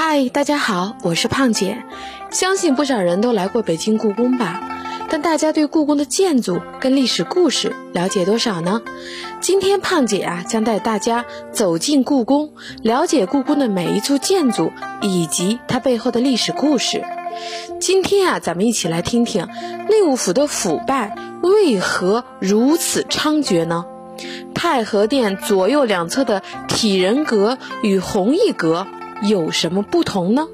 嗨，大家好，我是胖姐。相信不少人都来过北京故宫吧？但大家对故宫的建筑跟历史故事了解多少呢？今天胖姐啊，将带大家走进故宫，了解故宫的每一处建筑以及它背后的历史故事。今天啊，咱们一起来听听内务府的腐败为何如此猖獗呢？太和殿左右两侧的体人阁与弘毅阁。有什么不同呢？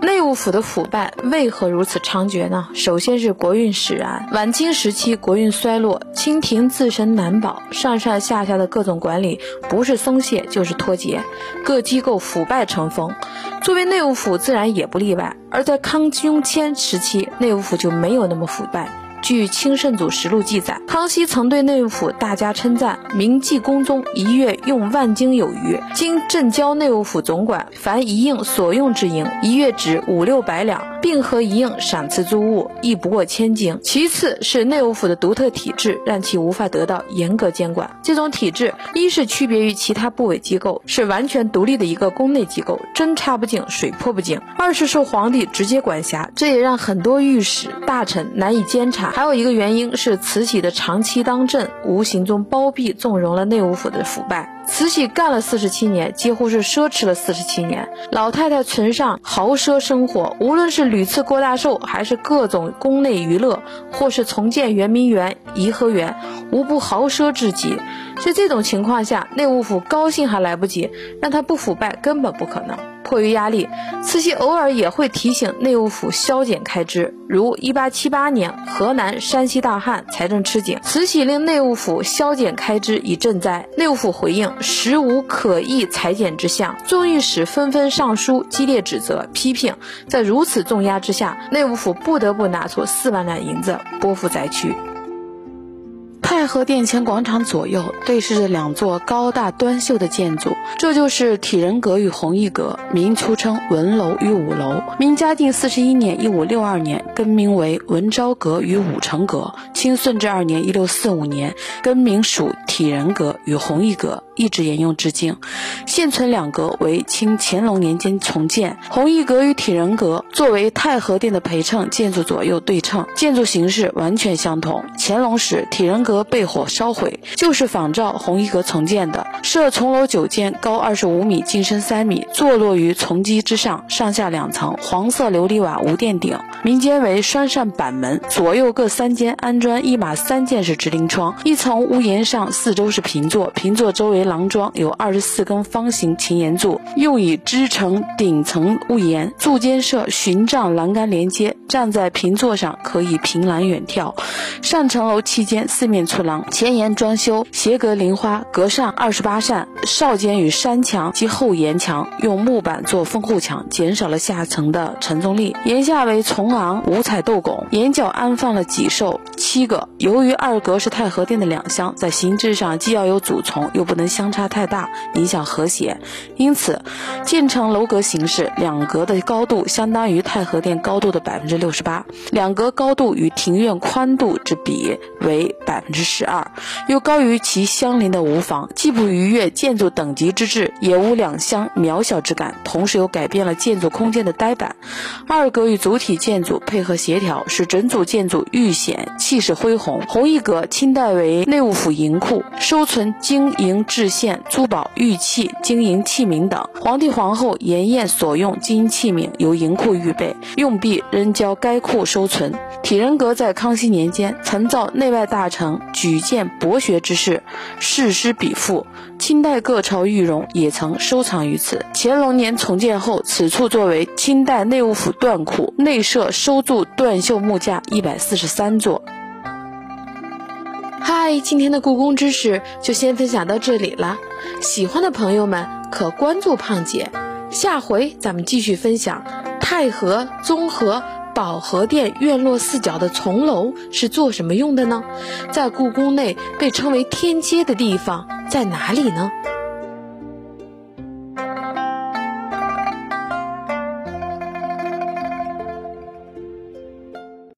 内务府的腐败为何如此猖獗呢？首先是国运使然。晚清时期国运衰落，清廷自身难保，上上下下的各种管理不是松懈就是脱节，各机构腐败成风。作为内务府，自然也不例外。而在康雍乾时期，内务府就没有那么腐败。据《清圣祖实录》记载，康熙曾对内务府大加称赞，明记宫中一月用万金有余。今镇交内务府总管，凡一应所用之银，一月值五六百两。并和一应赏赐租物亦不过千金。其次是内务府的独特体制，让其无法得到严格监管。这种体制，一是区别于其他部委机构，是完全独立的一个宫内机构，针插不进，水泼不进；二是受皇帝直接管辖，这也让很多御史大臣难以监察。还有一个原因是慈禧的长期当政，无形中包庇纵容了内务府的腐败。慈禧干了四十七年，几乎是奢侈了四十七年。老太太存上豪奢生活，无论是屡次过大寿，还是各种宫内娱乐，或是重建圆明园、颐和园，无不豪奢至极。在这种情况下，内务府高兴还来不及，让他不腐败根本不可能。迫于压力，慈禧偶尔也会提醒内务府削减开支。如1878年河南、山西大旱，财政吃紧，慈禧令内务府削减开支以赈灾。内务府回应实无可议裁减之项，众御史纷纷上书激烈指责批评。在如此重压之下，内务府不得不拿出四万两银子拨付灾区。太和殿前广场左右对视着两座高大端秀的建筑，这就是体仁阁与弘毅阁，明初称文楼与武楼。明嘉靖四十一年（一五六二年）更名为文昭阁与武成阁，清顺治二年（一六四五年）更名属体仁阁与弘毅阁。一直沿用至今，现存两阁为清乾隆年间重建。弘毅阁与体仁阁作为太和殿的陪衬建筑，左右对称，建筑形式完全相同。乾隆时，体仁阁被火烧毁，就是仿照弘毅阁重建的，设重楼九间，高二十五米，进深三米，坐落于重基之上，上下两层，黄色琉璃瓦无殿顶，民间为双扇板门，左右各三间，安装一马三件式直棂窗，一层屋檐上四周是平座，平座周围。廊桩有二十四根方形琴檐柱，用以支撑顶层屋檐。柱间设寻帐栏杆连接，站在平座上可以凭栏远眺。上层楼期间四面出廊，前檐装修斜格菱花，阁上二十八扇。少间与山墙及后檐墙用木板做封护墙，减少了下层的承重力。檐下为重昂五彩斗拱，檐角安放了脊兽七个。由于二阁是太和殿的两厢，在形制上既要有主从，又不能。相差太大，影响和谐，因此建成楼阁形式，两阁的高度相当于太和殿高度的百分之六六十八，两阁高度与庭院宽度之比为百分之十二，又高于其相邻的无房，既不逾越建筑等级之制，也无两相渺小之感，同时又改变了建筑空间的呆板。二阁与主体建筑配合协调，使整组建筑愈显气势恢宏。弘毅阁清代为内务府银库，收存金银制。献珠宝、玉器、金银器皿等，皇帝、皇后筵宴所用金银器皿由银库预备，用币仍交该库收存。体仁阁在康熙年间曾造内外大臣举荐博学之士，世师笔赋，清代各朝御容也曾收藏于此。乾隆年重建后，此处作为清代内务府缎库，内设收铸缎绣木架一百四十三座。嗨，今天的故宫知识就先分享到这里了。喜欢的朋友们可关注胖姐，下回咱们继续分享太和、综合、保和殿院落四角的重楼是做什么用的呢？在故宫内被称为天街的地方在哪里呢？